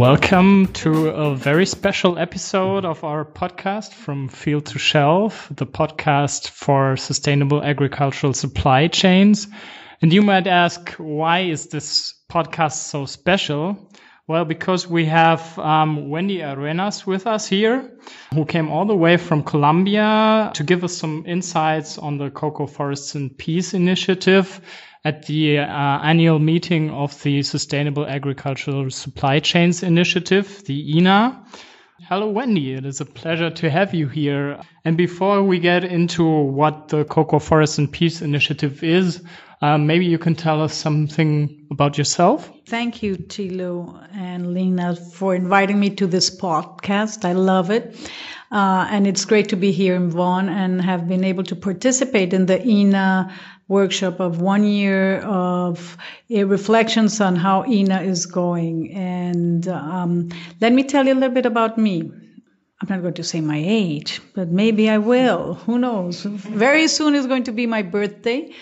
Welcome to a very special episode of our podcast from Field to Shelf, the podcast for sustainable agricultural supply chains. And you might ask, why is this podcast so special? Well, because we have um, Wendy Arenas with us here, who came all the way from Colombia to give us some insights on the Cocoa Forests and Peace Initiative at the uh, annual meeting of the Sustainable Agricultural Supply Chains Initiative, the INA. Hello, Wendy. It is a pleasure to have you here. And before we get into what the Cocoa Forest and Peace Initiative is, uh, maybe you can tell us something about yourself. Thank you, Tilo and Lena, for inviting me to this podcast. I love it. Uh, and it's great to be here in Bonn and have been able to participate in the INA workshop of one year of uh, reflections on how INA is going. And um, let me tell you a little bit about me. I'm not going to say my age, but maybe I will. Who knows? Very soon is going to be my birthday.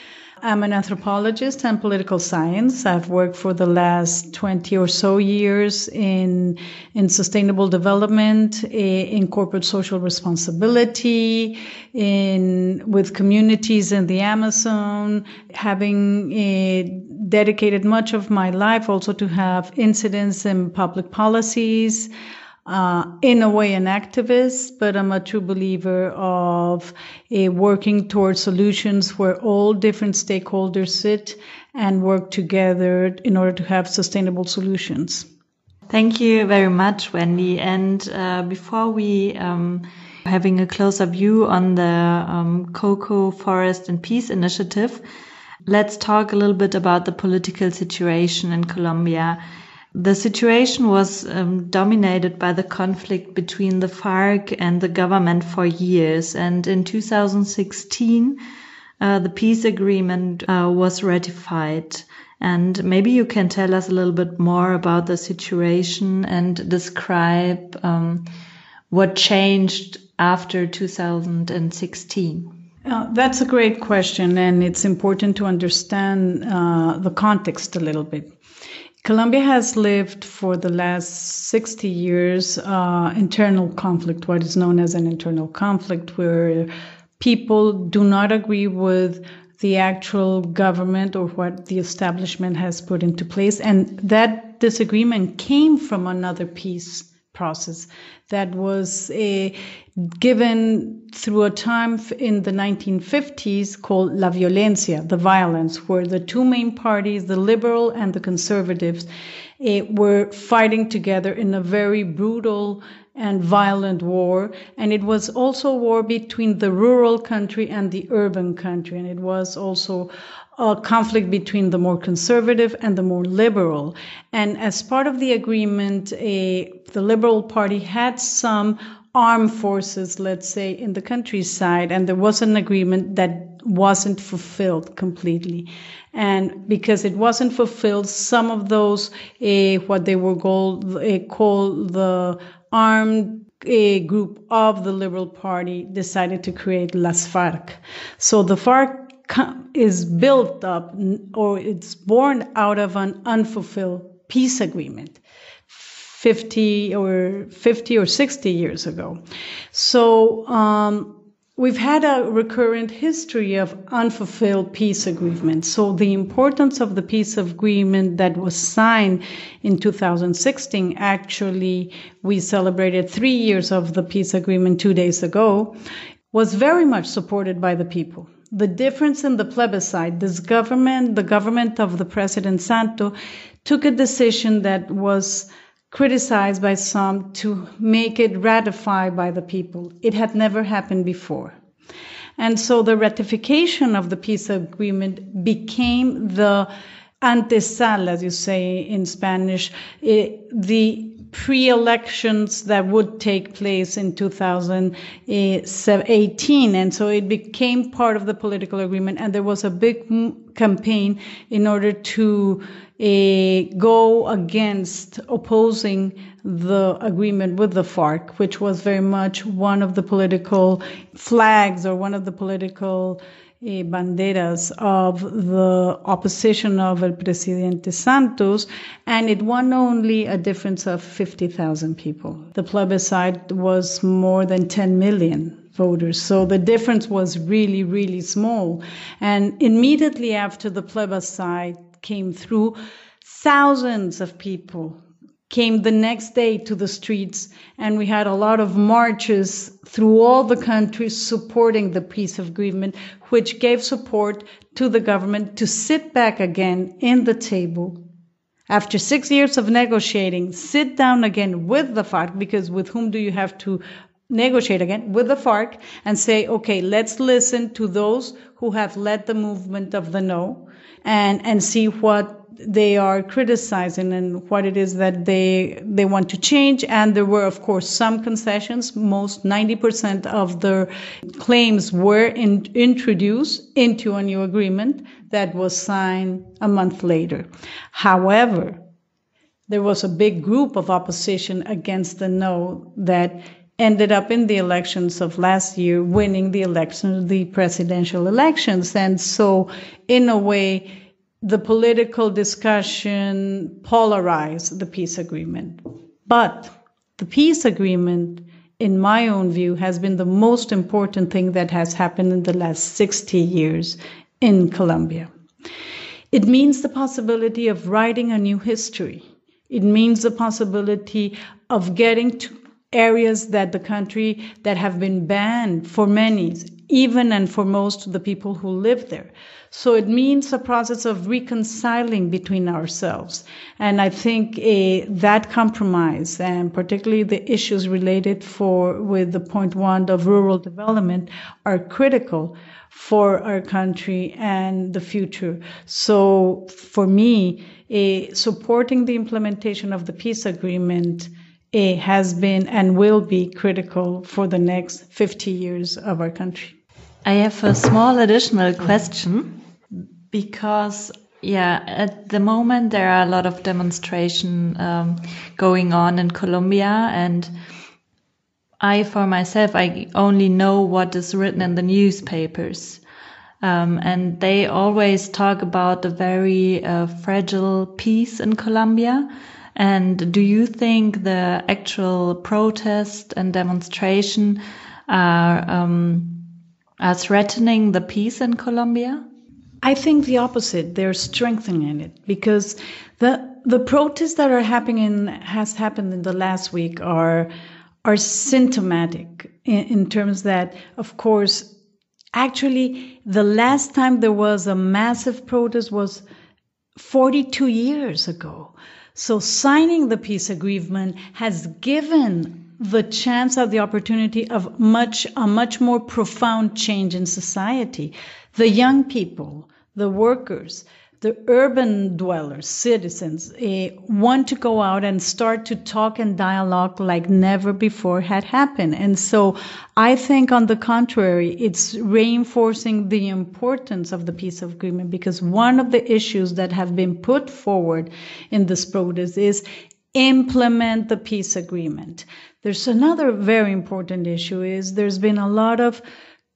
I'm an anthropologist and political science. I've worked for the last 20 or so years in, in sustainable development, in corporate social responsibility, in, with communities in the Amazon, having uh, dedicated much of my life also to have incidents in public policies uh, in a way an activist, but I'm a true believer of working towards solutions where all different stakeholders sit and work together in order to have sustainable solutions. Thank you very much, Wendy. And uh, before we um, having a closer view on the um, Cocoa Forest and Peace Initiative, let's talk a little bit about the political situation in Colombia. The situation was um, dominated by the conflict between the FARC and the government for years. And in 2016, uh, the peace agreement uh, was ratified. And maybe you can tell us a little bit more about the situation and describe um, what changed after 2016. Uh, that's a great question, and it's important to understand uh, the context a little bit. Colombia has lived for the last 60 years uh, internal conflict, what is known as an internal conflict, where people do not agree with the actual government or what the establishment has put into place. And that disagreement came from another peace process that was uh, given through a time in the 1950s called La Violencia, the violence, where the two main parties, the liberal and the conservatives, uh, were fighting together in a very brutal and violent war. And it was also a war between the rural country and the urban country. And it was also a conflict between the more conservative and the more liberal. And as part of the agreement, a, the Liberal Party had some armed forces, let's say, in the countryside, and there was an agreement that wasn't fulfilled completely. And because it wasn't fulfilled, some of those, uh, what they were called, uh, called the armed a group of the Liberal Party decided to create Las FARC. So the FARC is built up or it's born out of an unfulfilled peace agreement. 50 or 50 or 60 years ago. So, um, We've had a recurrent history of unfulfilled peace agreements. So the importance of the peace agreement that was signed in 2016, actually, we celebrated three years of the peace agreement two days ago, was very much supported by the people. The difference in the plebiscite, this government, the government of the President Santo, took a decision that was criticized by some to make it ratified by the people. It had never happened before. And so the ratification of the peace agreement became the antesala, as you say in Spanish, the pre-elections that would take place in 2018 and so it became part of the political agreement and there was a big campaign in order to uh, go against opposing the agreement with the FARC, which was very much one of the political flags or one of the political Eh, banderas of the opposition of El Presidente Santos, and it won only a difference of 50,000 people. The plebiscite was more than 10 million voters. So the difference was really, really small. And immediately after the plebiscite came through, thousands of people came the next day to the streets, and we had a lot of marches through all the country supporting the peace of agreement, which gave support to the government to sit back again in the table. After six years of negotiating, sit down again with the FARC, because with whom do you have to negotiate again? With the FARC, and say, okay, let's listen to those who have led the movement of the no and, and see what they are criticizing and what it is that they they want to change. And there were of course some concessions. Most 90% of the claims were in, introduced into a new agreement that was signed a month later. However there was a big group of opposition against the no that ended up in the elections of last year winning the election the presidential elections. And so in a way the political discussion polarized the peace agreement. But the peace agreement, in my own view, has been the most important thing that has happened in the last 60 years in Colombia. It means the possibility of writing a new history. It means the possibility of getting to areas that the country that have been banned for many, even and for most of the people who live there. So it means a process of reconciling between ourselves. And I think uh, that compromise and particularly the issues related for with the point one of rural development are critical for our country and the future. So for me, uh, supporting the implementation of the peace agreement uh, has been and will be critical for the next 50 years of our country. I have a small additional question because yeah, at the moment there are a lot of demonstration um, going on in Colombia, and I, for myself, I only know what is written in the newspapers, um, and they always talk about the very uh, fragile peace in Colombia. And do you think the actual protest and demonstration are um, are threatening the peace in Colombia? I think the opposite. They're strengthening it because the the protests that are happening has happened in the last week are are symptomatic in, in terms that, of course, actually the last time there was a massive protest was 42 years ago. So signing the peace agreement has given the chance of the opportunity of much a much more profound change in society the young people, the workers, the urban dwellers, citizens, uh, want to go out and start to talk and dialogue like never before had happened. And so I think, on the contrary, it's reinforcing the importance of the peace of agreement because one of the issues that have been put forward in this protest is implement the peace agreement. There's another very important issue is there's been a lot of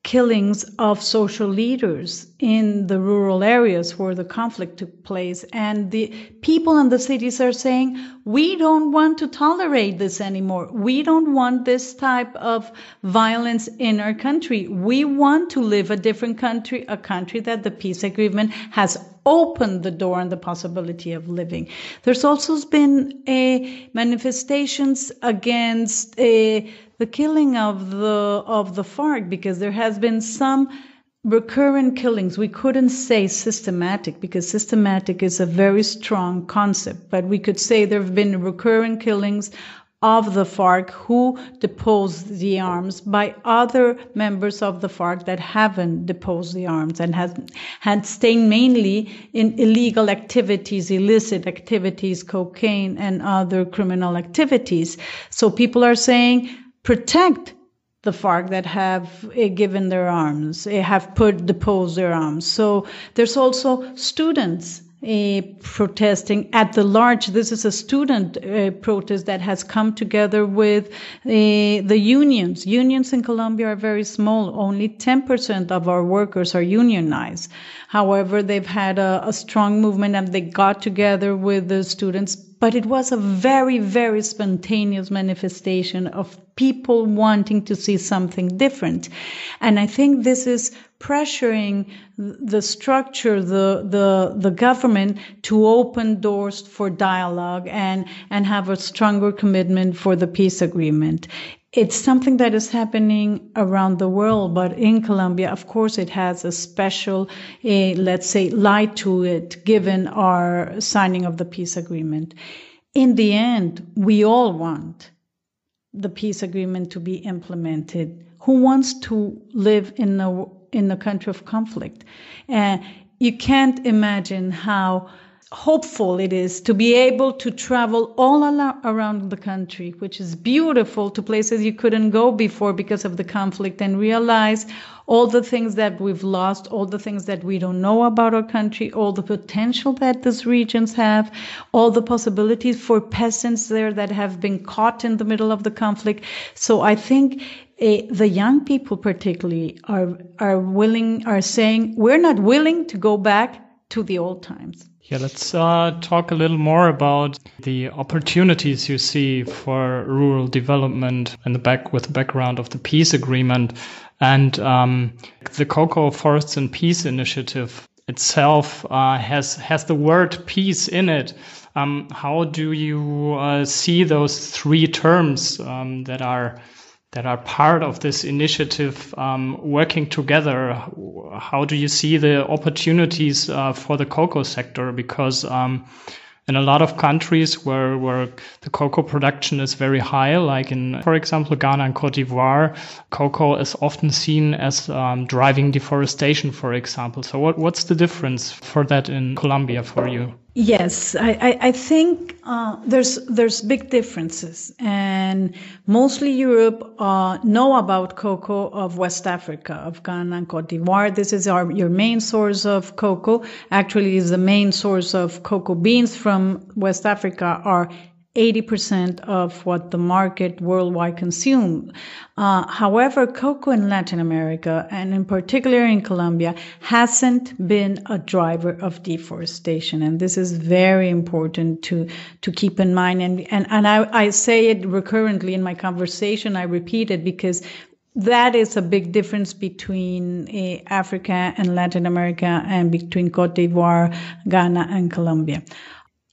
killings of social leaders in the rural areas where the conflict took place. And the people in the cities are saying, we don't want to tolerate this anymore. We don't want this type of violence in our country. We want to live a different country, a country that the peace agreement has opened the door and the possibility of living. There's also been a manifestations against a the killing of the of the FARC because there has been some recurrent killings. We couldn't say systematic because systematic is a very strong concept, but we could say there have been recurrent killings of the FARC who deposed the arms by other members of the FARC that haven't deposed the arms and has had stayed mainly in illegal activities, illicit activities, cocaine and other criminal activities. So people are saying protect the FARC that have uh, given their arms, uh, have put deposed their arms. So there's also students uh, protesting at the large. This is a student uh, protest that has come together with uh, the unions. Unions in Colombia are very small. Only 10% of our workers are unionized. However, they've had a, a strong movement and they got together with the students but it was a very, very spontaneous manifestation of people wanting to see something different. And I think this is pressuring the structure, the, the, the government to open doors for dialogue and, and have a stronger commitment for the peace agreement it's something that is happening around the world, but in Colombia, of course, it has a special, uh, let's say, light to it, given our signing of the peace agreement. In the end, we all want the peace agreement to be implemented. Who wants to live in a in a country of conflict? And uh, you can't imagine how hopeful it is to be able to travel all around the country, which is beautiful to places you couldn't go before because of the conflict and realize all the things that we've lost, all the things that we don't know about our country, all the potential that these regions have, all the possibilities for peasants there that have been caught in the middle of the conflict. So I think uh, the young people particularly are, are willing, are saying, we're not willing to go back to the old times. Yeah, let's uh, talk a little more about the opportunities you see for rural development in the back with the background of the peace agreement and um, the Cocoa Forests and Peace Initiative itself uh, has has the word peace in it. Um, how do you uh, see those three terms um, that are that are part of this initiative um, working together. How do you see the opportunities uh, for the cocoa sector? Because um, in a lot of countries where, where the cocoa production is very high, like in, for example, Ghana and Cote d'Ivoire, cocoa is often seen as um, driving deforestation, for example. So what, what's the difference for that in Colombia for you? Yes, I, I, I think uh, there's there's big differences, and mostly Europe uh, know about cocoa of West Africa, of Ghana and Cote d'Ivoire. This is our your main source of cocoa. Actually, is the main source of cocoa beans from West Africa are 80% of what the market worldwide consume. Uh, however, cocoa in Latin America and in particular in Colombia hasn't been a driver of deforestation. And this is very important to, to keep in mind. And, and, and I, I say it recurrently in my conversation. I repeat it because that is a big difference between uh, Africa and Latin America and between Cote d'Ivoire, Ghana, and Colombia.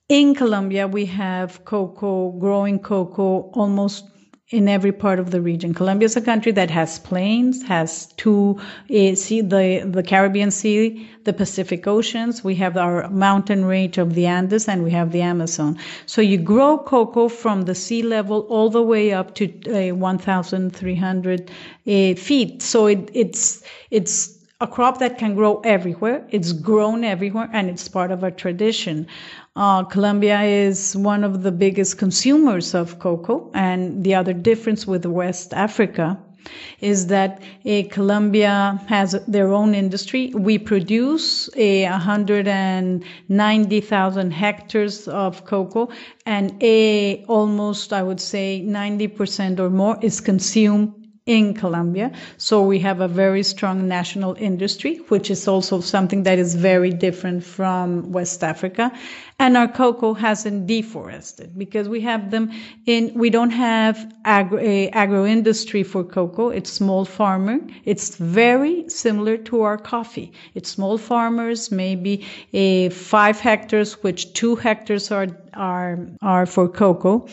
In Colombia, we have cocoa, growing cocoa almost in every part of the region. Colombia is a country that has plains, has two uh, sea, the the Caribbean Sea, the Pacific Oceans. We have our mountain range of the Andes, and we have the Amazon. So you grow cocoa from the sea level all the way up to uh, 1,300 uh, feet. So it, it's it's a crop that can grow everywhere. It's grown everywhere, and it's part of our tradition. Uh, Colombia is one of the biggest consumers of cocoa, and the other difference with West Africa is that uh, Colombia has their own industry. We produce a 190,000 hectares of cocoa, and a almost I would say 90% or more is consumed in Colombia. So we have a very strong national industry, which is also something that is very different from West Africa. And our cocoa hasn't deforested because we have them in, we don't have agro, agro industry for cocoa. It's small farming. It's very similar to our coffee. It's small farmers, maybe a five hectares, which two hectares are, are, are for cocoa.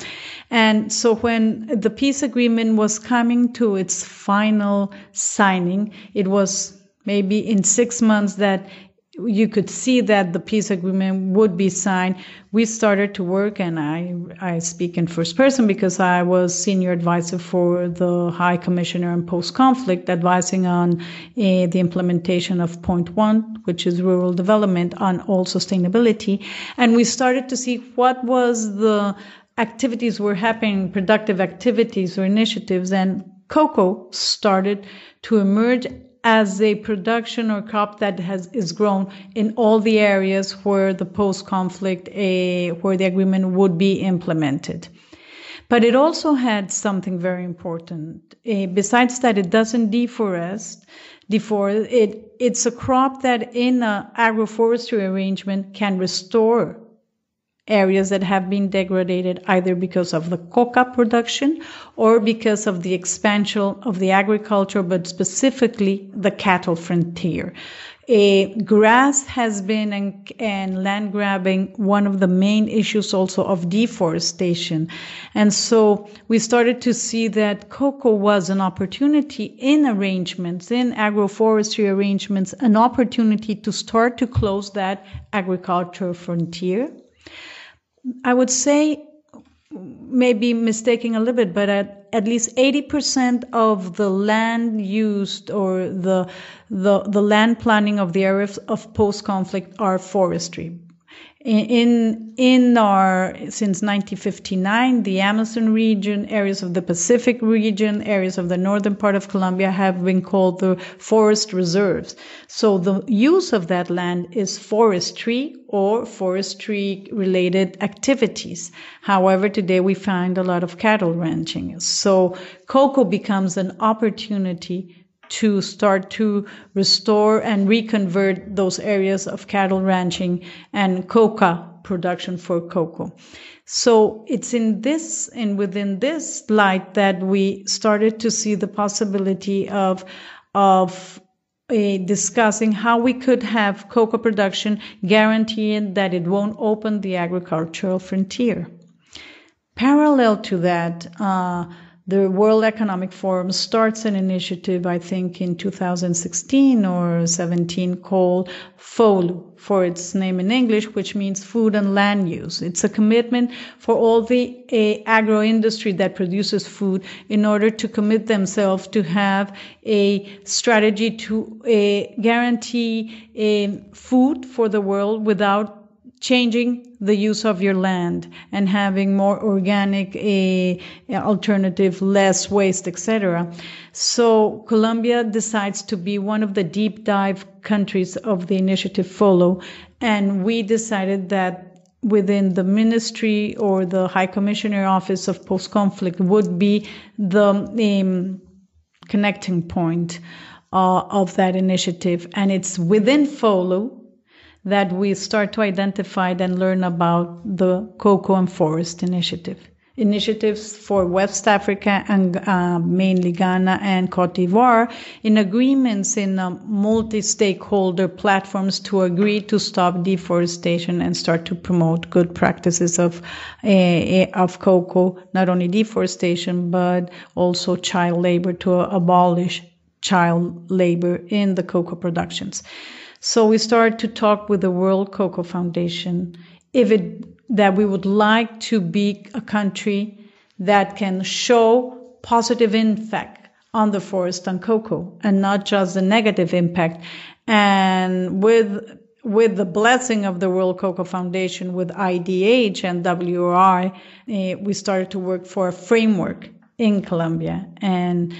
And so when the peace agreement was coming to its final signing, it was maybe in six months that you could see that the peace agreement would be signed. We started to work, and I, I speak in first person because I was senior advisor for the High Commissioner in post conflict, advising on uh, the implementation of point one, which is rural development on all sustainability. And we started to see what was the activities were happening, productive activities or initiatives, and cocoa started to emerge as a production or crop that has is grown in all the areas where the post-conflict a where the agreement would be implemented. But it also had something very important. Besides that, it doesn't deforest. Deforest it it's a crop that in an agroforestry arrangement can restore areas that have been degraded either because of the coca production or because of the expansion of the agriculture, but specifically the cattle frontier. A grass has been and, and, land grabbing one of the main issues also of deforestation. And so we started to see that cocoa was an opportunity in arrangements, in agroforestry arrangements, an opportunity to start to close that agricultural frontier I would say, maybe mistaking a little bit, but at, at least 80% of the land used or the, the, the land planning of the areas of post-conflict are forestry in in our since 1959 the amazon region areas of the pacific region areas of the northern part of colombia have been called the forest reserves. So the use of that land is forestry or forestry related activities. However today we find a lot of cattle ranching. So cocoa becomes an opportunity to start to restore and reconvert those areas of cattle ranching and coca production for cocoa. So it's in this and within this light that we started to see the possibility of of uh, discussing how we could have cocoa production guaranteeing that it won't open the agricultural frontier. Parallel to that, uh, the World Economic Forum starts an initiative, I think in 2016 or 17 called FOLU for its name in English, which means food and land use. It's a commitment for all the uh, agro industry that produces food in order to commit themselves to have a strategy to uh, guarantee uh, food for the world without changing the use of your land and having more organic a, alternative less waste etc so colombia decides to be one of the deep dive countries of the initiative FOLU and we decided that within the ministry or the high commissioner office of post conflict would be the um, connecting point uh, of that initiative. And it's within FOLU that we start to identify and learn about the Cocoa and Forest Initiative. Initiatives for West Africa and uh, mainly Ghana and Cote d'Ivoire in agreements in uh, multi-stakeholder platforms to agree to stop deforestation and start to promote good practices of uh, of cocoa, not only deforestation but also child labor to abolish child labor in the cocoa productions. So we started to talk with the World Cocoa Foundation if it that we would like to be a country that can show positive impact on the forest and cocoa and not just the negative impact. And with with the blessing of the World Cocoa Foundation, with IDH and WRI, eh, we started to work for a framework in Colombia. And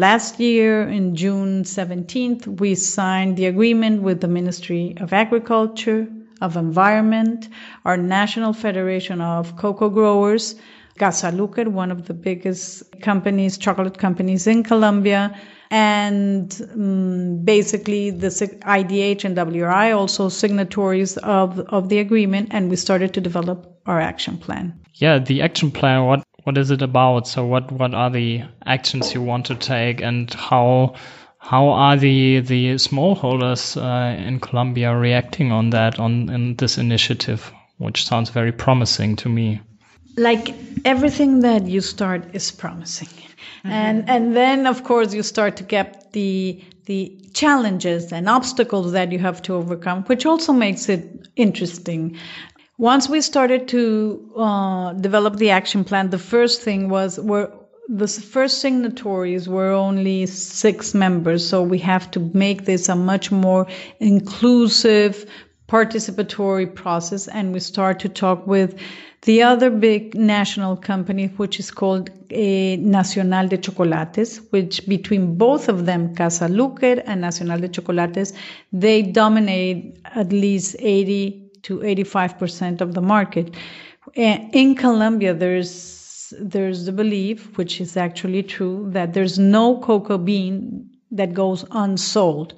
Last year, in June 17th, we signed the agreement with the Ministry of Agriculture, of Environment, our National Federation of Cocoa Growers, Casa Luker, one of the biggest companies, chocolate companies in Colombia, and um, basically the IDH and WRI also signatories of of the agreement, and we started to develop our action plan. Yeah, the action plan. What what is it about? So what what are the actions you want to take, and how how are the the smallholders uh, in Colombia reacting on that on in this initiative, which sounds very promising to me? Like everything that you start is promising, mm-hmm. and and then of course you start to get the the challenges and obstacles that you have to overcome, which also makes it interesting. Once we started to uh, develop the action plan, the first thing was were the first signatories were only six members, so we have to make this a much more inclusive participatory process. And we start to talk with the other big national company, which is called eh, Nacional de Chocolates, which between both of them, Casa Luker and Nacional de Chocolates, they dominate at least 80 to 85% of the market. Eh, in Colombia, there's there's the belief, which is actually true, that there's no cocoa bean that goes unsold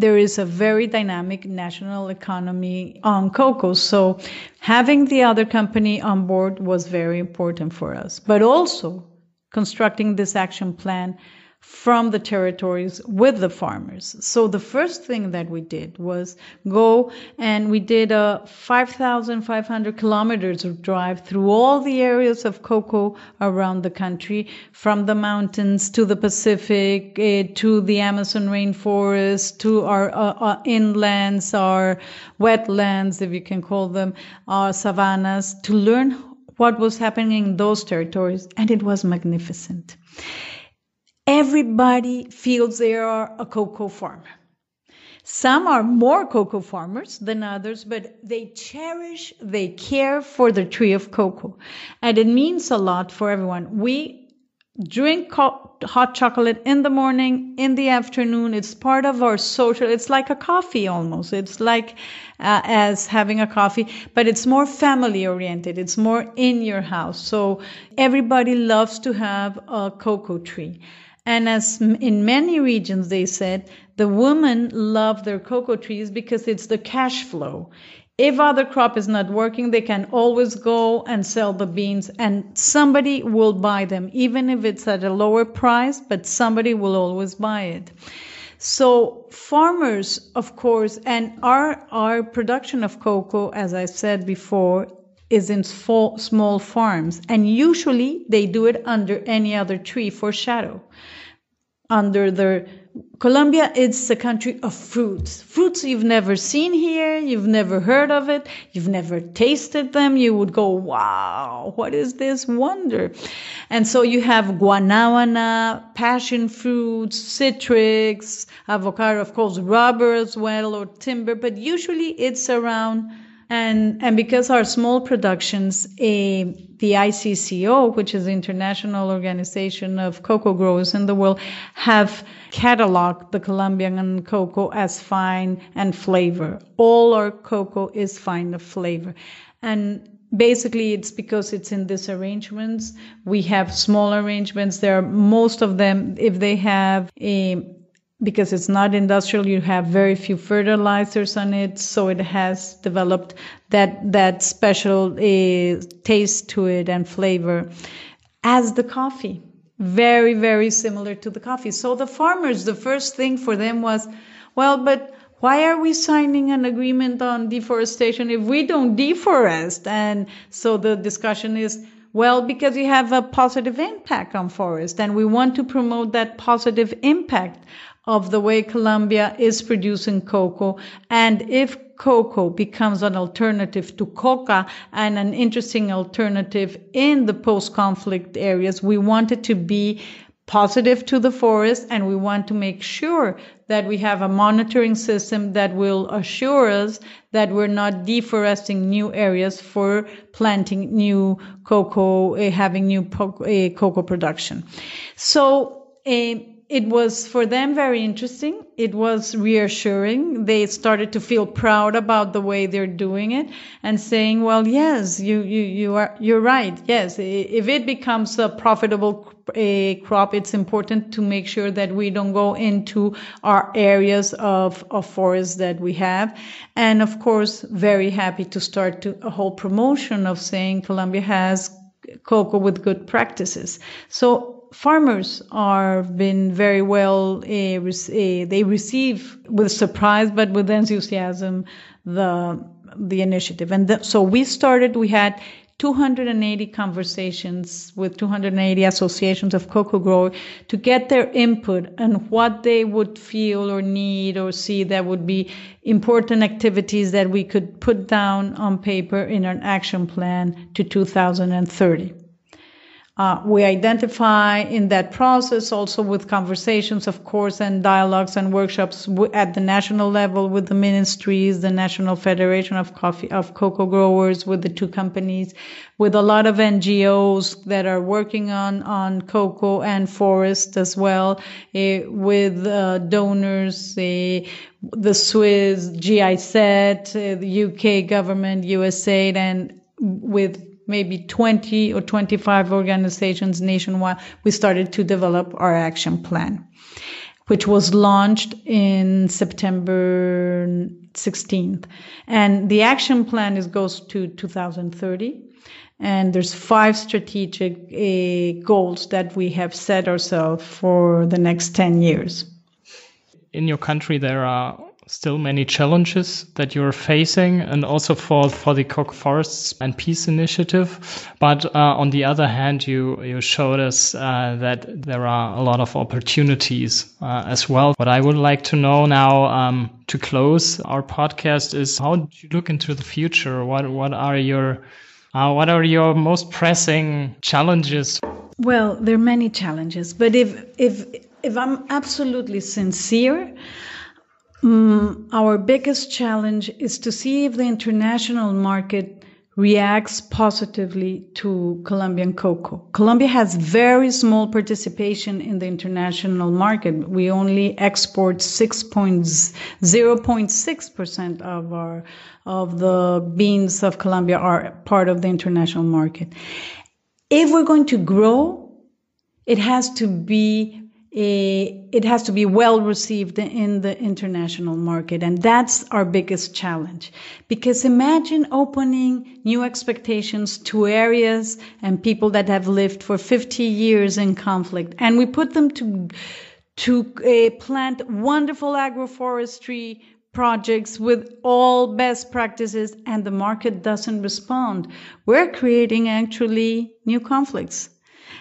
there is a very dynamic national economy on cocoa. So having the other company on board was very important for us, but also constructing this action plan from the territories with the farmers. So the first thing that we did was go and we did a 5,500 kilometers of drive through all the areas of cocoa around the country, from the mountains to the Pacific, uh, to the Amazon rainforest, to our uh, uh, inlands, our wetlands, if you can call them, our savannas, to learn what was happening in those territories. And it was magnificent everybody feels they are a cocoa farmer. Some are more cocoa farmers than others, but they cherish, they care for the tree of cocoa. And it means a lot for everyone. We drink hot chocolate in the morning, in the afternoon. It's part of our social, it's like a coffee almost. It's like uh, as having a coffee, but it's more family oriented. It's more in your house. So everybody loves to have a cocoa tree. And as in many regions, they said the women love their cocoa trees because it's the cash flow. If other crop is not working, they can always go and sell the beans and somebody will buy them, even if it's at a lower price, but somebody will always buy it. So farmers, of course, and our, our production of cocoa, as I said before, is in small farms, and usually they do it under any other tree for shadow. Under the Colombia, it's a country of fruits. Fruits you've never seen here, you've never heard of it, you've never tasted them. You would go, wow, what is this wonder? And so you have guanabana, passion fruits, citrus, avocado, of course, rubber as well, or timber, but usually it's around and, and because our small productions, a, the ICCO, which is the International Organization of Cocoa Growers in the World, have cataloged the Colombian cocoa as fine and flavor. All our cocoa is fine of flavor. And basically it's because it's in these arrangements. We have small arrangements. There are most of them, if they have a because it's not industrial, you have very few fertilizers on it, so it has developed that that special uh, taste to it and flavor. As the coffee, very very similar to the coffee. So the farmers, the first thing for them was, well, but why are we signing an agreement on deforestation if we don't deforest? And so the discussion is. Well, because you have a positive impact on forest and we want to promote that positive impact of the way Colombia is producing cocoa. And if cocoa becomes an alternative to coca and an interesting alternative in the post-conflict areas, we want it to be positive to the forest and we want to make sure that we have a monitoring system that will assure us that we're not deforesting new areas for planting new cocoa, uh, having new uh, cocoa production. So, uh, it was for them very interesting. It was reassuring. They started to feel proud about the way they're doing it and saying, well, yes, you, you, you are, you're right. Yes. If it becomes a profitable a crop, it's important to make sure that we don't go into our areas of, of forest that we have. And of course, very happy to start to, a whole promotion of saying Colombia has cocoa with good practices. So farmers are been very well uh, uh, they receive with surprise but with enthusiasm the the initiative. And so we started we had 280 conversations with 280 associations of cocoa growers to get their input and what they would feel or need or see that would be important activities that we could put down on paper in an action plan to 2030 Uh, we identify in that process also with conversations, of course, and dialogues and workshops at the national level with the ministries, the National Federation of Coffee of Cocoa Growers, with the two companies, with a lot of NGOs that are working on on cocoa and forest as well, uh, with uh, donors, uh, the Swiss GIZ, uh, the UK government, USAID, and with maybe 20 or 25 organizations nationwide, we started to develop our action plan, which was launched in September 16th. And the action plan is, goes to 2030. And there's five strategic uh, goals that we have set ourselves for the next 10 years. In your country, there are still many challenges that you're facing and also for, for the Cocoa Forests and Peace Initiative. But uh, on the other hand, you, you showed us uh, that there are a lot of opportunities uh, as well. What I would like to know now um, to close our podcast is how do you look into the future? What, what are your uh, what are your most pressing challenges? Well, there are many challenges, but if if if I'm absolutely sincere, um, our biggest challenge is to see if the international market reacts positively to Colombian cocoa. Colombia has very small participation in the international market. We only export 6.0.6% of our of the beans of Colombia are part of the international market. If we're going to grow, it has to be it has to be well received in the international market. And that's our biggest challenge. Because imagine opening new expectations to areas and people that have lived for 50 years in conflict. And we put them to, to uh, plant wonderful agroforestry projects with all best practices and the market doesn't respond. We're creating actually new conflicts.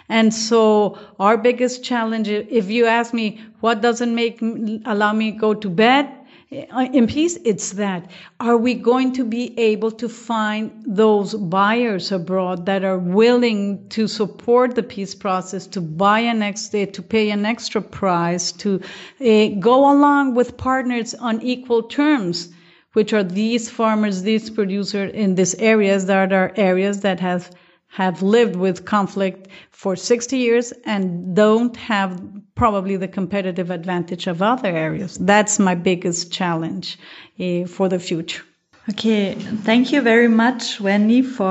And so our biggest challenge, if you ask me, what doesn't make, allow me go to bed uh, in peace? It's that. Are we going to be able to find those buyers abroad that are willing to support the peace process, to buy an extra, to pay an extra price, to uh, go along with partners on equal terms? Which are these farmers, these producers in these areas that are areas that have have lived with conflict for 60 years and don't have probably the competitive advantage of other areas. That's my biggest challenge uh, for the future. Okay, thank you very much, Wendy, for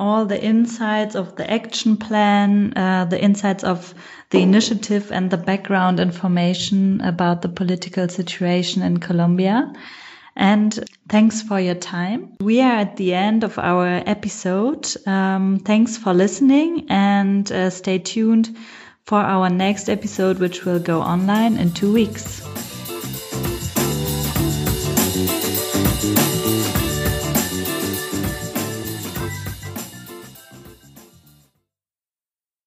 all the insights of the action plan, uh, the insights of the initiative and the background information about the political situation in Colombia. And thanks for your time. We are at the end of our episode. Um, thanks for listening and uh, stay tuned for our next episode, which will go online in two weeks.